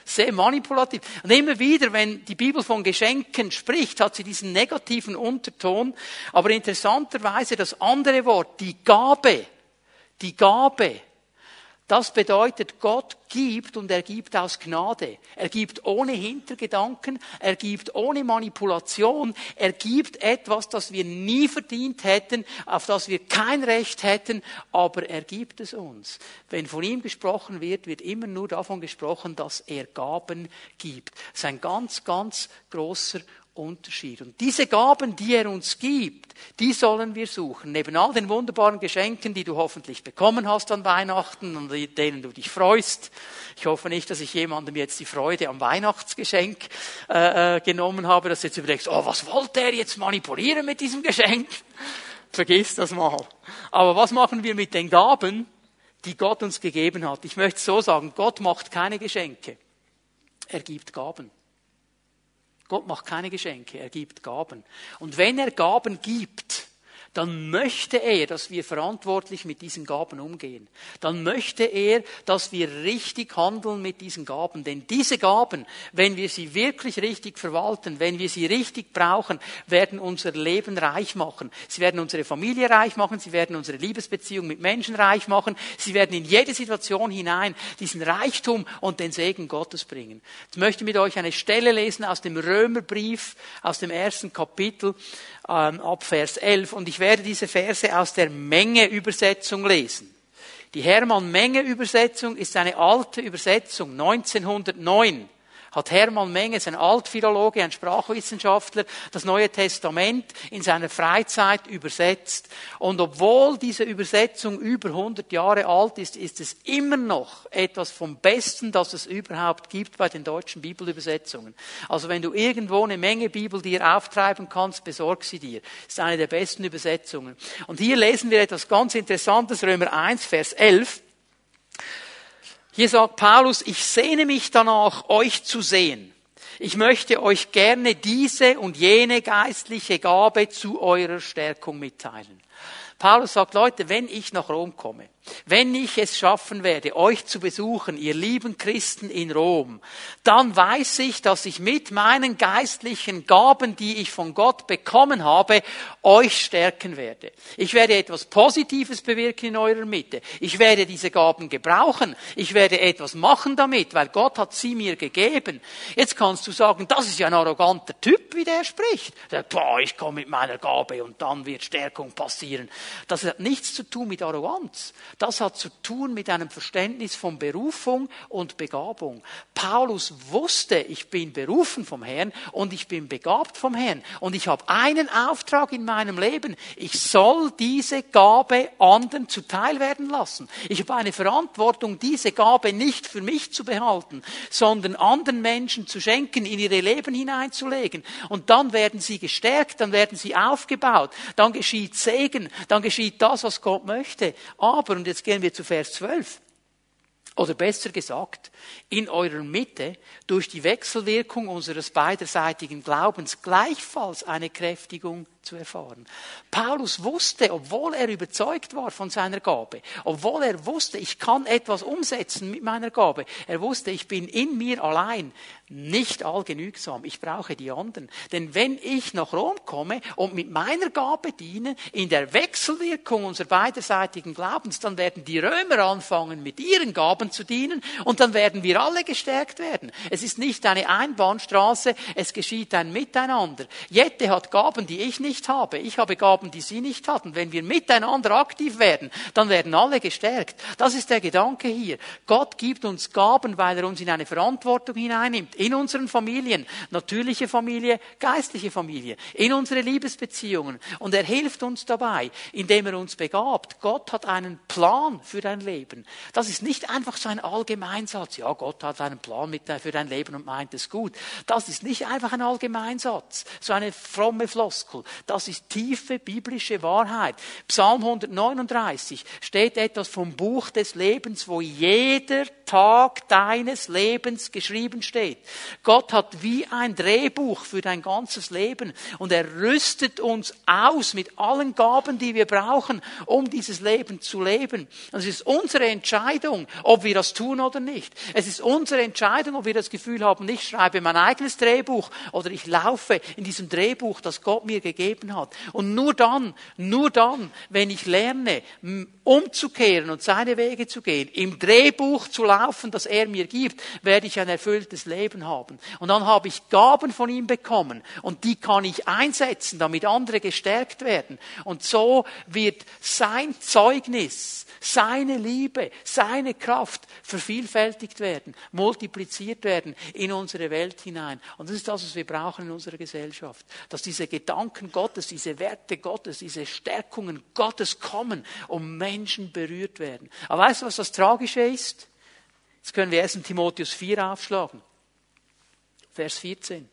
Sehr manipulativ. Und immer wieder, wenn die Bibel von Geschenken spricht, hat sie diesen negativen Unterton. Aber interessanterweise das andere Wort, die Gabe, die Gabe, das bedeutet, Gott gibt und er gibt aus Gnade. Er gibt ohne Hintergedanken, er gibt ohne Manipulation, er gibt etwas, das wir nie verdient hätten, auf das wir kein Recht hätten, aber er gibt es uns. Wenn von ihm gesprochen wird, wird immer nur davon gesprochen, dass er Gaben gibt. Das ist ein ganz, ganz großer Unterschied. Und diese Gaben, die er uns gibt, die sollen wir suchen. Neben all den wunderbaren Geschenken, die du hoffentlich bekommen hast an Weihnachten und denen du dich freust. Ich hoffe nicht, dass ich jemandem jetzt die Freude am Weihnachtsgeschenk äh, äh genommen habe, dass du jetzt überlegst, oh, was wollte er jetzt manipulieren mit diesem Geschenk? Vergiss das mal. Aber was machen wir mit den Gaben, die Gott uns gegeben hat? Ich möchte so sagen, Gott macht keine Geschenke. Er gibt Gaben. Gott macht keine Geschenke, er gibt Gaben. Und wenn er Gaben gibt, dann möchte er, dass wir verantwortlich mit diesen Gaben umgehen. Dann möchte er, dass wir richtig handeln mit diesen Gaben. Denn diese Gaben, wenn wir sie wirklich richtig verwalten, wenn wir sie richtig brauchen, werden unser Leben reich machen. Sie werden unsere Familie reich machen, sie werden unsere Liebesbeziehung mit Menschen reich machen, sie werden in jede Situation hinein diesen Reichtum und den Segen Gottes bringen. Jetzt möchte ich mit euch eine Stelle lesen aus dem Römerbrief, aus dem ersten Kapitel ab Vers 11. Und ich werde diese Verse aus der Menge-Übersetzung lesen. Die Hermann-Menge-Übersetzung ist eine alte Übersetzung, 1909 hat Hermann Menges, ein Altphilologe, ein Sprachwissenschaftler, das Neue Testament in seiner Freizeit übersetzt. Und obwohl diese Übersetzung über 100 Jahre alt ist, ist es immer noch etwas vom Besten, das es überhaupt gibt bei den deutschen Bibelübersetzungen. Also wenn du irgendwo eine Menge Bibel dir auftreiben kannst, besorg sie dir. Das ist eine der besten Übersetzungen. Und hier lesen wir etwas ganz Interessantes, Römer 1, Vers 11. Hier sagt Paulus, ich sehne mich danach, euch zu sehen. Ich möchte euch gerne diese und jene geistliche Gabe zu eurer Stärkung mitteilen. Paulus sagt, Leute, wenn ich nach Rom komme, wenn ich es schaffen werde, euch zu besuchen, ihr lieben Christen in Rom, dann weiß ich, dass ich mit meinen geistlichen Gaben, die ich von Gott bekommen habe, euch stärken werde. Ich werde etwas Positives bewirken in eurer Mitte. Ich werde diese Gaben gebrauchen. Ich werde etwas machen damit, weil Gott hat sie mir gegeben. Jetzt kannst du sagen, das ist ja ein arroganter Typ, wie der spricht. Der, boah, ich komme mit meiner Gabe und dann wird Stärkung passieren. Das hat nichts zu tun mit Arroganz. Das hat zu tun mit einem Verständnis von Berufung und Begabung. Paulus wusste, ich bin berufen vom Herrn und ich bin begabt vom Herrn. Und ich habe einen Auftrag in meinem Leben. Ich soll diese Gabe anderen zuteil werden lassen. Ich habe eine Verantwortung, diese Gabe nicht für mich zu behalten, sondern anderen Menschen zu schenken, in ihre Leben hineinzulegen. Und dann werden sie gestärkt, dann werden sie aufgebaut, dann geschieht Segen, dann geschieht das, was Gott möchte. Aber, und jetzt gehen wir zu Vers 12. Oder besser gesagt, in eurer Mitte durch die Wechselwirkung unseres beiderseitigen Glaubens gleichfalls eine Kräftigung zu erfahren. Paulus wusste, obwohl er überzeugt war von seiner Gabe, obwohl er wusste, ich kann etwas umsetzen mit meiner Gabe, er wusste, ich bin in mir allein nicht allgenügsam. Ich brauche die anderen. Denn wenn ich nach Rom komme und mit meiner Gabe diene, in der Wechselwirkung unserer beiderseitigen Glaubens, dann werden die Römer anfangen, mit ihren Gaben zu dienen und dann werden wir alle gestärkt werden. Es ist nicht eine Einbahnstraße, es geschieht ein Miteinander. Jette hat Gaben, die ich nicht habe. Ich habe Gaben, die sie nicht hatten. Wenn wir miteinander aktiv werden, dann werden alle gestärkt. Das ist der Gedanke hier. Gott gibt uns Gaben, weil er uns in eine Verantwortung hineinnimmt in unseren Familien, natürliche Familie, geistliche Familie, in unsere Liebesbeziehungen. Und er hilft uns dabei, indem er uns begabt. Gott hat einen Plan für dein Leben. Das ist nicht einfach so ein Allgemeinsatz. Ja, Gott hat einen Plan mit, für dein Leben und meint es gut. Das ist nicht einfach ein Allgemeinsatz, so eine fromme Floskel. Das ist tiefe biblische Wahrheit. Psalm 139 steht etwas vom Buch des Lebens, wo jeder Tag deines Lebens geschrieben steht. Gott hat wie ein Drehbuch für dein ganzes Leben und er rüstet uns aus mit allen Gaben, die wir brauchen, um dieses Leben zu leben. Und es ist unsere Entscheidung, ob wir das tun oder nicht. Es ist unsere Entscheidung, ob wir das Gefühl haben, ich schreibe mein eigenes Drehbuch oder ich laufe in diesem Drehbuch, das Gott mir gegeben hat. Und nur dann, nur dann, wenn ich lerne, umzukehren und seine Wege zu gehen, im Drehbuch zu laufen, das er mir gibt, werde ich ein erfülltes Leben haben. Und dann habe ich Gaben von ihm bekommen und die kann ich einsetzen, damit andere gestärkt werden. Und so wird sein Zeugnis, seine Liebe, seine Kraft vervielfältigt werden, multipliziert werden in unsere Welt hinein. Und das ist das, was wir brauchen in unserer Gesellschaft. Dass diese Gedanken Gottes, diese Werte Gottes, diese Stärkungen Gottes kommen, um Menschen berührt werden. Aber weißt du, was das Tragische ist? Jetzt können wir erst in Timotheus 4 aufschlagen. Vers 14.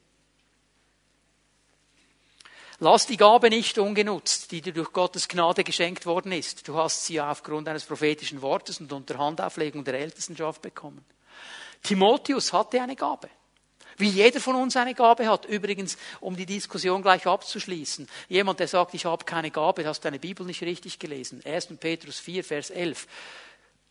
Lass die Gabe nicht ungenutzt, die dir durch Gottes Gnade geschenkt worden ist. Du hast sie aufgrund eines prophetischen Wortes und unter Handauflegung der Ältestenschaft bekommen. Timotheus hatte eine Gabe. Wie jeder von uns eine Gabe hat. Übrigens, um die Diskussion gleich abzuschließen. Jemand, der sagt, ich habe keine Gabe, hast deine Bibel nicht richtig gelesen. 1. Petrus 4, Vers 11.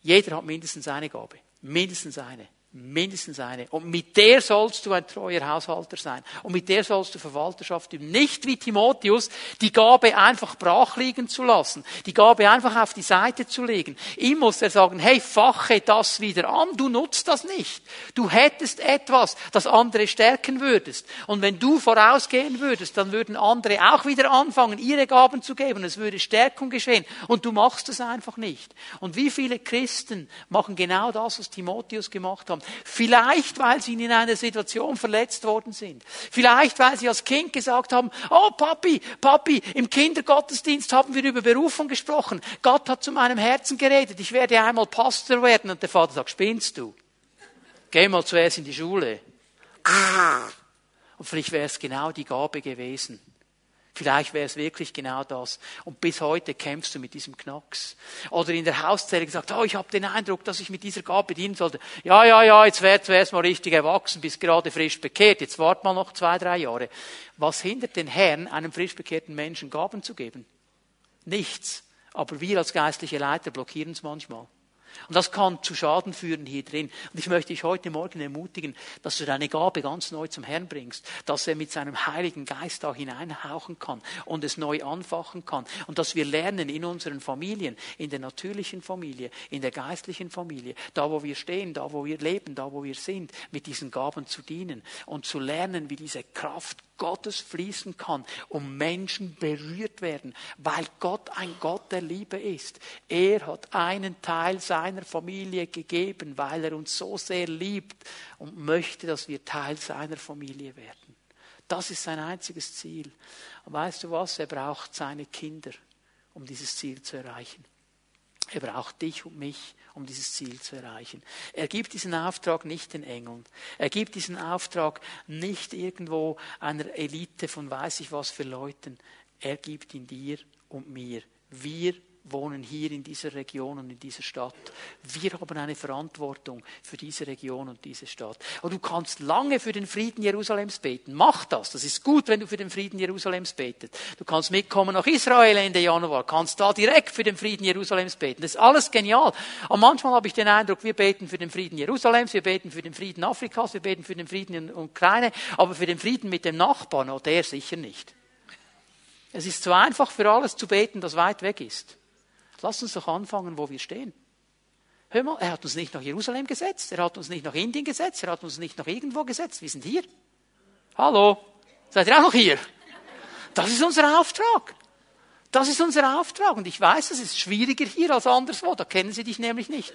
Jeder hat mindestens eine Gabe. Mindestens eine. Mindestens eine. Und mit der sollst du ein treuer Haushalter sein. Und mit der sollst du Verwalterschaft üben. Nicht wie Timotheus, die Gabe einfach brach liegen zu lassen. Die Gabe einfach auf die Seite zu legen. Ihm muss er sagen, hey, fache das wieder an. Du nutzt das nicht. Du hättest etwas, das andere stärken würdest. Und wenn du vorausgehen würdest, dann würden andere auch wieder anfangen, ihre Gaben zu geben. Es würde Stärkung geschehen. Und du machst es einfach nicht. Und wie viele Christen machen genau das, was Timotheus gemacht Vielleicht, weil sie in einer Situation verletzt worden sind. Vielleicht, weil sie als Kind gesagt haben, oh Papi, Papi, im Kindergottesdienst haben wir über Berufung gesprochen. Gott hat zu meinem Herzen geredet. Ich werde einmal Pastor werden. Und der Vater sagt, spinnst du? Geh mal zuerst in die Schule. Und vielleicht wäre es genau die Gabe gewesen Vielleicht wäre es wirklich genau das. Und bis heute kämpfst du mit diesem Knacks. Oder in der Hauszelle gesagt, oh, ich habe den Eindruck, dass ich mit dieser Gabe dienen sollte. Ja, ja, ja, jetzt wärst du mal richtig erwachsen, bist gerade frisch bekehrt. Jetzt wart mal noch zwei, drei Jahre. Was hindert den Herrn, einem frisch bekehrten Menschen Gaben zu geben? Nichts. Aber wir als geistliche Leiter blockieren es manchmal. Und das kann zu Schaden führen hier drin. Und ich möchte dich heute Morgen ermutigen, dass du deine Gabe ganz neu zum Herrn bringst, dass er mit seinem Heiligen Geist da hineinhauchen kann und es neu anfachen kann. Und dass wir lernen in unseren Familien, in der natürlichen Familie, in der geistlichen Familie, da wo wir stehen, da wo wir leben, da wo wir sind, mit diesen Gaben zu dienen und zu lernen, wie diese Kraft Gottes fließen kann und Menschen berührt werden, weil Gott ein Gott der Liebe ist. Er hat einen Teil seiner Familie gegeben, weil er uns so sehr liebt und möchte, dass wir Teil seiner Familie werden. Das ist sein einziges Ziel. Und weißt du was? Er braucht seine Kinder, um dieses Ziel zu erreichen. Er braucht dich und mich, um dieses Ziel zu erreichen. Er gibt diesen Auftrag nicht den Engeln. Er gibt diesen Auftrag nicht irgendwo einer Elite von weiß ich was für Leuten. Er gibt ihn dir und mir. Wir wohnen hier in dieser Region und in dieser Stadt. Wir haben eine Verantwortung für diese Region und diese Stadt. Und du kannst lange für den Frieden Jerusalems beten. Mach das. Das ist gut, wenn du für den Frieden Jerusalems betest. Du kannst mitkommen nach Israel Ende Januar, kannst da direkt für den Frieden Jerusalems beten. Das ist alles genial. Und manchmal habe ich den Eindruck, wir beten für den Frieden Jerusalems, wir beten für den Frieden Afrikas, wir beten für den Frieden in Ukraine, aber für den Frieden mit dem Nachbarn, oh, der sicher nicht. Es ist so einfach für alles zu beten, das weit weg ist. Lass uns doch anfangen, wo wir stehen. Hör mal, er hat uns nicht nach Jerusalem gesetzt, er hat uns nicht nach Indien gesetzt, er hat uns nicht nach irgendwo gesetzt. Wir sind hier. Hallo? Seid ihr auch noch hier? Das ist unser Auftrag. Das ist unser Auftrag. Und ich weiß, es ist schwieriger hier als anderswo. Da kennen sie dich nämlich nicht.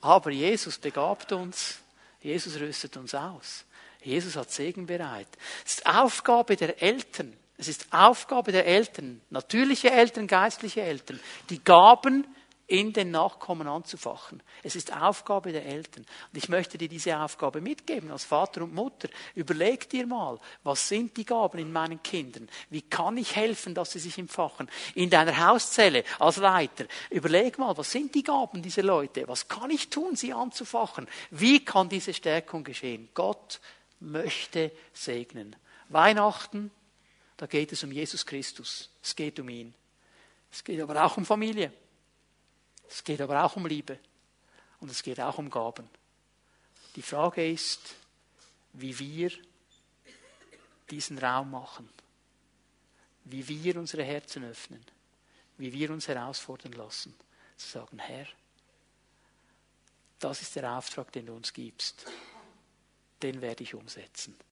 Aber Jesus begabt uns. Jesus rüstet uns aus. Jesus hat Segen bereit. Es ist Aufgabe der Eltern, es ist Aufgabe der Eltern, natürliche Eltern, geistliche Eltern, die Gaben in den Nachkommen anzufachen. Es ist Aufgabe der Eltern. Und ich möchte dir diese Aufgabe mitgeben als Vater und Mutter. Überleg dir mal, was sind die Gaben in meinen Kindern? Wie kann ich helfen, dass sie sich entfachen? In deiner Hauszelle als Leiter. Überleg mal, was sind die Gaben dieser Leute? Was kann ich tun, sie anzufachen? Wie kann diese Stärkung geschehen? Gott möchte segnen. Weihnachten da geht es um Jesus Christus. Es geht um ihn. Es geht aber auch um Familie. Es geht aber auch um Liebe. Und es geht auch um Gaben. Die Frage ist, wie wir diesen Raum machen. Wie wir unsere Herzen öffnen. Wie wir uns herausfordern lassen. Zu sagen, Herr, das ist der Auftrag, den du uns gibst. Den werde ich umsetzen.